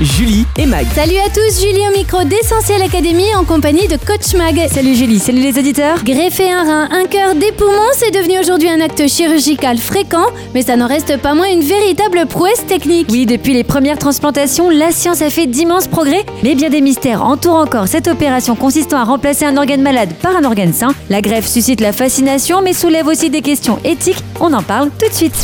Julie et Mag. Salut à tous, Julie au micro d'Essentiel Académie en compagnie de Coach Mag. Salut Julie, salut les auditeurs. Greffer un rein, un cœur, des poumons, c'est devenu aujourd'hui un acte chirurgical fréquent, mais ça n'en reste pas moins une véritable prouesse technique. Oui, depuis les premières transplantations, la science a fait d'immenses progrès, mais bien des mystères entourent encore cette opération consistant à remplacer un organe malade par un organe sain. La greffe suscite la fascination, mais soulève aussi des questions éthiques. On en parle tout de suite.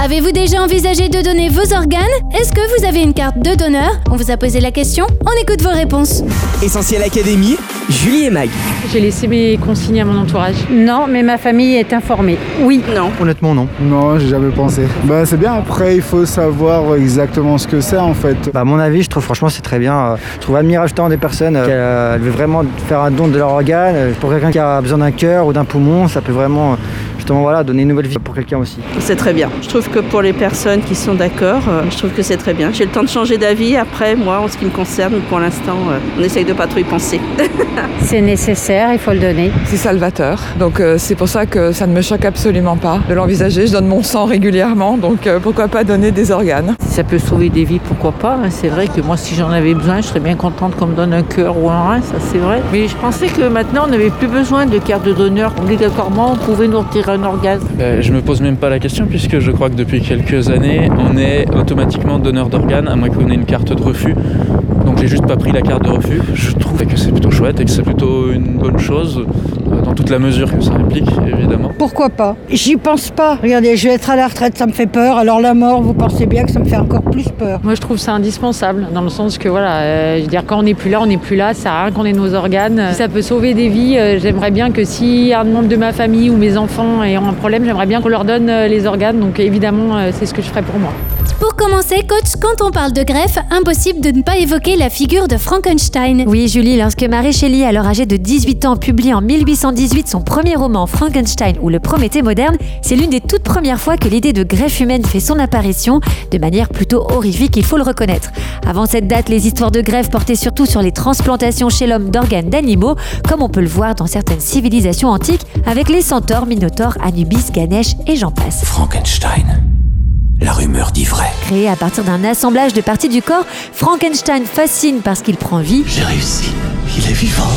Avez-vous déjà envisagé de donner vos organes? Est-ce que vous avez une carte de donneur? On vous a posé la question, on écoute vos réponses. Essentiel Académie. Julie et Mag. J'ai laissé mes consignes à mon entourage. Non, mais ma famille est informée. Oui. Non. Honnêtement, non. Non, j'ai jamais pensé. Bah, c'est bien. Après, il faut savoir exactement ce que c'est en fait. Bah, à mon avis, je trouve franchement c'est très bien. Euh, Je trouve admirable tant des personnes euh, qui euh, veulent vraiment faire un don de leur organe. Pour quelqu'un qui a besoin d'un cœur ou d'un poumon, ça peut vraiment justement voilà, donner une nouvelle vie pour quelqu'un aussi. C'est très bien. Je trouve que pour les personnes qui sont d'accord, euh, je trouve que c'est très bien. J'ai le temps de changer d'avis. Après, moi, en ce qui me concerne, pour l'instant, euh, on essaye de pas trop y penser. C'est nécessaire, il faut le donner. C'est salvateur. Donc euh, c'est pour ça que ça ne me choque absolument pas de l'envisager. Je donne mon sang régulièrement, donc euh, pourquoi pas donner des organes? Si ça peut sauver des vies, pourquoi pas hein. C'est vrai que moi, si j'en avais besoin, je serais bien contente qu'on me donne un cœur ou un rein, ça c'est vrai. Mais je pensais que maintenant, on n'avait plus besoin de carte de donneur. Obligatoirement, on pouvait nous retirer Euh, je me pose même pas la question puisque je crois que depuis quelques années, on est automatiquement donneur d'organes, à moins qu'on ait une carte de refus. Donc j'ai juste pas pris la carte de refus. Je trouve que c'est plutôt chouette et que c'est plutôt une bonne chose, euh, dans toute la mesure que ça implique, évidemment. Pourquoi pas? J'y pense pas. Regardez, je vais être à la retraite, ça me fait peur. Alors la mort, vous pensez bien que ça me fait encore plus peur. Moi, je trouve ça indispensable, dans le sens que, voilà, euh, je veux dire, quand on n'est plus là, on n'est plus là, ça sert à rien qu'on ait nos organes. Si ça peut sauver des vies, euh, j'aimerais bien que si un membre de ma famille ou mes enfants ont un problème, j'aimerais bien qu'on leur donne euh, les organes. Donc, évidemment, euh, c'est ce que je ferais pour moi. Pour commencer, coach, quand on parle de greffe, impossible de ne pas évoquer la figure de Frankenstein. Oui, Julie, lorsque Mary Shelley, alors âgée de 18 ans, publie en 1818 son premier roman Frankenstein ou le Prométhée moderne, c'est l'une des toutes premières fois que l'idée de greffe humaine fait son apparition, de manière plutôt horrifique, il faut le reconnaître. Avant cette date, les histoires de greffe portaient surtout sur les transplantations chez l'homme d'organes d'animaux, comme on peut le voir dans certaines civilisations antiques, avec les centaures, minotaures, Anubis, Ganesh et j'en passe. Frankenstein. La rumeur dit vrai. Créé à partir d'un assemblage de parties du corps, Frankenstein fascine parce qu'il prend vie. J'ai réussi. Il est vivant.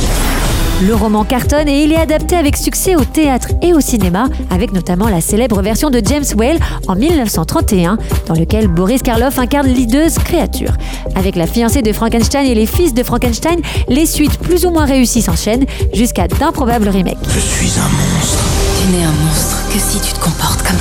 Le roman cartonne et il est adapté avec succès au théâtre et au cinéma, avec notamment la célèbre version de James Whale en 1931, dans lequel Boris Karloff incarne l'hideuse créature. Avec la fiancée de Frankenstein et les fils de Frankenstein, les suites plus ou moins réussies s'enchaînent jusqu'à d'improbables remakes. Je suis un monstre. Tu n'es un monstre que si tu te comportes comme.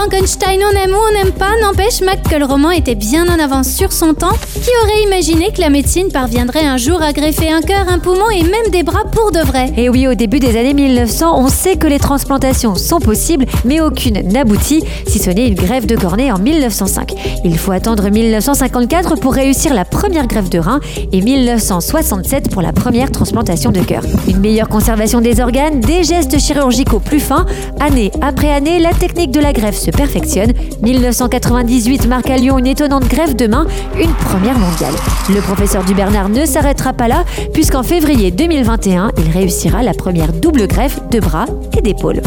Frankenstein, on aime ou on n'aime pas, n'empêche Mac que le roman était bien en avance sur son temps. Qui aurait imaginé que la médecine parviendrait un jour à greffer un cœur, un poumon et même des bras pour de vrai? Et oui, au début des années 1900, on sait que les transplantations sont possibles, mais aucune n'aboutit, si ce n'est une greffe de cornée en 1905. Il faut attendre 1954 pour réussir la première greffe de rein et 1967 pour la première transplantation de cœur. Une meilleure conservation des organes, des gestes chirurgicaux plus fins. Année après année, la technique de la greffe se perfectionne. 1998 marque à Lyon une étonnante greffe de main, une première mondiale. Le professeur du Bernard ne s'arrêtera pas là, puisqu'en février 2021, il réussira la première double greffe de bras et d'épaules.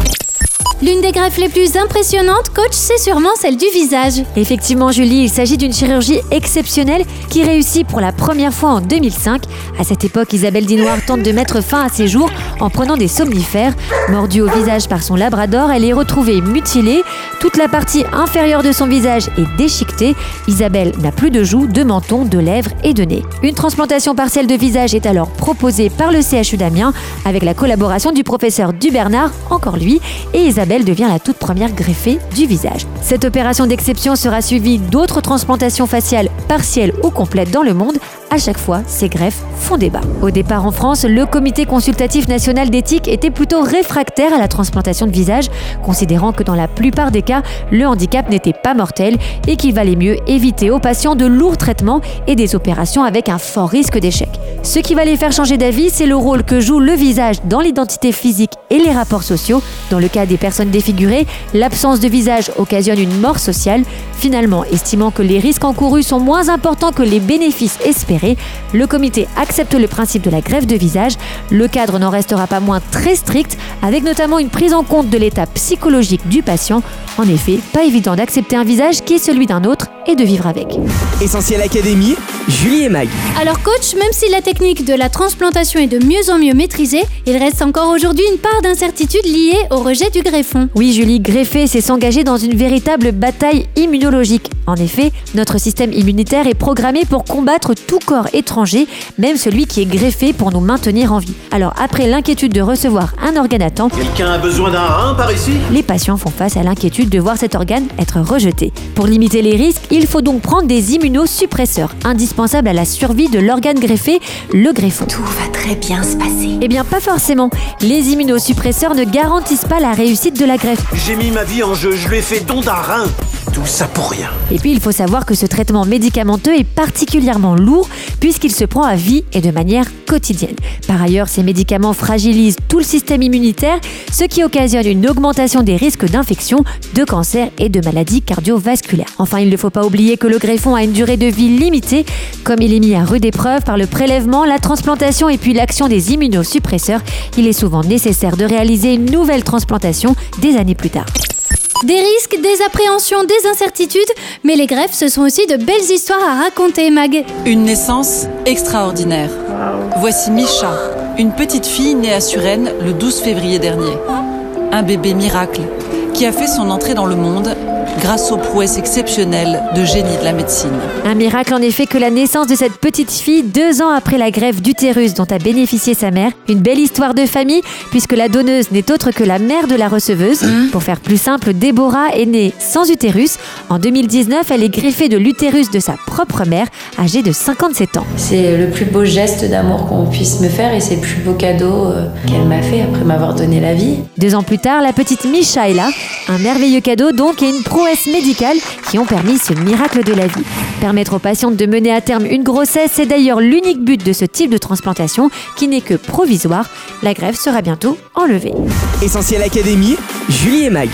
L'une des greffes les plus impressionnantes, coach, c'est sûrement celle du visage. Effectivement, Julie, il s'agit d'une chirurgie exceptionnelle qui réussit pour la première fois en 2005. À cette époque, Isabelle Dinoir tente de mettre fin à ses jours en prenant des somnifères. Mordue au visage par son labrador, elle est retrouvée mutilée. Toute la partie inférieure de son visage est déchiquetée. Isabelle n'a plus de joues, de menton, de lèvres et de nez. Une transplantation partielle de visage est alors proposée par le CHU d'Amiens avec la collaboration du professeur Dubernard, encore lui, et Isabelle devient la toute première greffée du visage. Cette opération d'exception sera suivie d'autres transplantations faciales partielles ou complètes dans le monde. À chaque fois, ces greffes font débat. Au départ en France, le Comité consultatif national d'éthique était plutôt réfractaire à la transplantation de visage, considérant que dans la plupart des cas, le handicap n'était pas mortel et qu'il valait mieux éviter aux patients de lourds traitements et des opérations avec un fort risque d'échec. Ce qui va les faire changer d'avis, c'est le rôle que joue le visage dans l'identité physique et les rapports sociaux. Dans le cas des personnes défigurées, l'absence de visage occasionne une mort sociale. Finalement, estimant que les risques encourus sont moins moins important que les bénéfices espérés, le comité accepte le principe de la greffe de visage. Le cadre n'en restera pas moins très strict, avec notamment une prise en compte de l'état psychologique du patient. En effet, pas évident d'accepter un visage qui est celui d'un autre et de vivre avec. Essentiel Académie, Julie et Mag. Alors coach, même si la technique de la transplantation est de mieux en mieux maîtrisée, il reste encore aujourd'hui une part d'incertitude liée au rejet du greffon. Oui Julie, greffer, c'est s'engager dans une véritable bataille immunologique. En effet, notre système immunitaire est programmé pour combattre tout corps étranger, même celui qui est greffé pour nous maintenir en vie. Alors après l'inquiétude de recevoir un organe à temps, Quelqu'un a besoin d'un rein par ici? les patients font face à l'inquiétude de voir cet organe être rejeté. Pour limiter les risques, il faut donc prendre des immunosuppresseurs, indispensables à la survie de l'organe greffé, le greffon. Tout va très bien se passer. Eh bien, pas forcément. Les immunosuppresseurs ne garantissent pas la réussite de la greffe. J'ai mis ma vie en jeu, je lui ai fait don d'un rein. Et puis, il faut savoir que ce traitement médicamenteux est particulièrement lourd puisqu'il se prend à vie et de manière quotidienne. Par ailleurs, ces médicaments fragilisent tout le système immunitaire, ce qui occasionne une augmentation des risques d'infection, de cancer et de maladies cardiovasculaires. Enfin, il ne faut pas oublier que le greffon a une durée de vie limitée, comme il est mis à rude épreuve par le prélèvement, la transplantation et puis l'action des immunosuppresseurs. Il est souvent nécessaire de réaliser une nouvelle transplantation des années plus tard. Des risques, des appréhensions, des incertitudes, mais les greffes, ce sont aussi de belles histoires à raconter, Mag. Une naissance extraordinaire. Voici Misha, une petite fille née à Suresnes le 12 février dernier. Un bébé miracle qui a fait son entrée dans le monde grâce aux prouesses exceptionnelles de génie de la médecine. Un miracle en effet que la naissance de cette petite fille deux ans après la greffe d'utérus dont a bénéficié sa mère. Une belle histoire de famille puisque la donneuse n'est autre que la mère de la receveuse. Pour faire plus simple, Déborah est née sans utérus. En 2019, elle est greffée de l'utérus de sa propre mère, âgée de 57 ans. C'est le plus beau geste d'amour qu'on puisse me faire et c'est le plus beau cadeau euh, qu'elle m'a fait après m'avoir donné la vie. Deux ans plus tard, la petite Misha est là. Un merveilleux cadeau donc et une prouesse médicale qui ont permis ce miracle de la vie. Permettre aux patientes de mener à terme une grossesse, c'est d'ailleurs l'unique but de ce type de transplantation qui n'est que provisoire. La greffe sera bientôt enlevée. Essentiel Académie, Julie et Mag.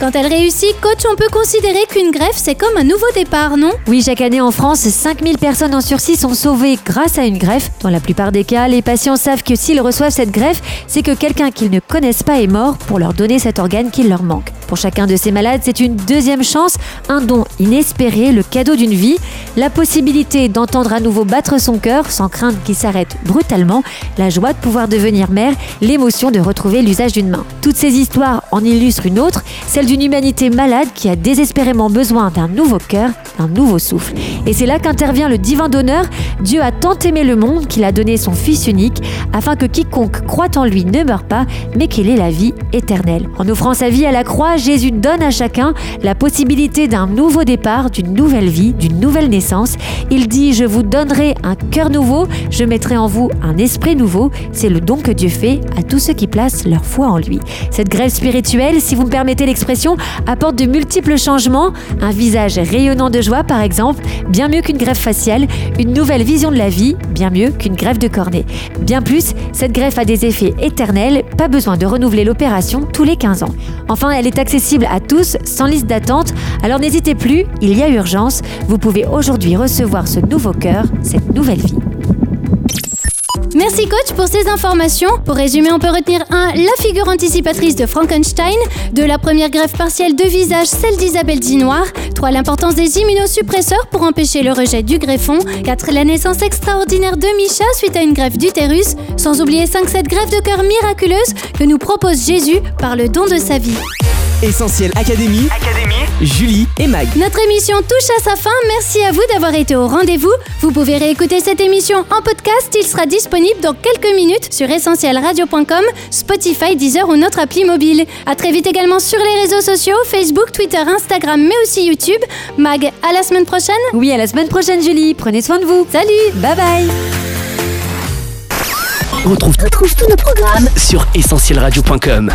Quand elle réussit, coach, on peut considérer qu'une greffe, c'est comme un nouveau départ, non? Oui, chaque année en France, 5000 personnes en sursis sont sauvées grâce à une greffe. Dans la plupart des cas, les patients savent que s'ils reçoivent cette greffe, c'est que quelqu'un qu'ils ne connaissent pas est mort pour leur donner cet organe qui leur manque. Pour chacun de ces malades, c'est une deuxième chance, un don inespéré, le cadeau d'une vie, la possibilité d'entendre à nouveau battre son cœur sans craindre qu'il s'arrête brutalement, la joie de pouvoir devenir mère, l'émotion de retrouver l'usage d'une main. Toutes ces histoires en illustrent une autre, celle d'une humanité malade qui a désespérément besoin d'un nouveau cœur, d'un nouveau souffle. Et c'est là qu'intervient le divin donneur. Dieu a tant aimé le monde qu'il a donné son Fils unique, afin que quiconque croit en lui ne meure pas, mais qu'il ait la vie éternelle. En offrant sa vie à la croix, Jésus donne à chacun la possibilité d'un nouveau départ, d'une nouvelle vie, d'une nouvelle naissance. Il dit, je vous donnerai un cœur nouveau, je mettrai en vous un esprit nouveau. C'est le don que Dieu fait à tous ceux qui placent leur foi en lui. Cette grève spirituelle, si vous me permettez l'expression, apporte de multiples changements. Un visage rayonnant de par exemple, bien mieux qu'une greffe faciale, une nouvelle vision de la vie, bien mieux qu'une greffe de cornée. Bien plus, cette greffe a des effets éternels, pas besoin de renouveler l'opération tous les 15 ans. Enfin, elle est accessible à tous, sans liste d'attente, alors n'hésitez plus, il y a urgence, vous pouvez aujourd'hui recevoir ce nouveau cœur, cette nouvelle vie. Merci coach pour ces informations. Pour résumer, on peut retenir 1. La figure anticipatrice de Frankenstein. 2. La première greffe partielle de visage, celle d'Isabelle Dinoir. 3. L'importance des immunosuppresseurs pour empêcher le rejet du greffon. 4. La naissance extraordinaire de Micha suite à une greffe d'utérus. Sans oublier 5. Cette greffe de cœur miraculeuse que nous propose Jésus par le don de sa vie. Essentiel Académie, Julie et Mag. Notre émission touche à sa fin. Merci à vous d'avoir été au rendez-vous. Vous pouvez réécouter cette émission en podcast. Il sera disponible dans quelques minutes sur essentielradio.com, Spotify, Deezer ou notre appli mobile. À très vite également sur les réseaux sociaux, Facebook, Twitter, Instagram, mais aussi YouTube. Mag, à la semaine prochaine. Oui, à la semaine prochaine, Julie. Prenez soin de vous. Salut. Bye bye. On retrouve, tous nos programmes sur essentielradio.com.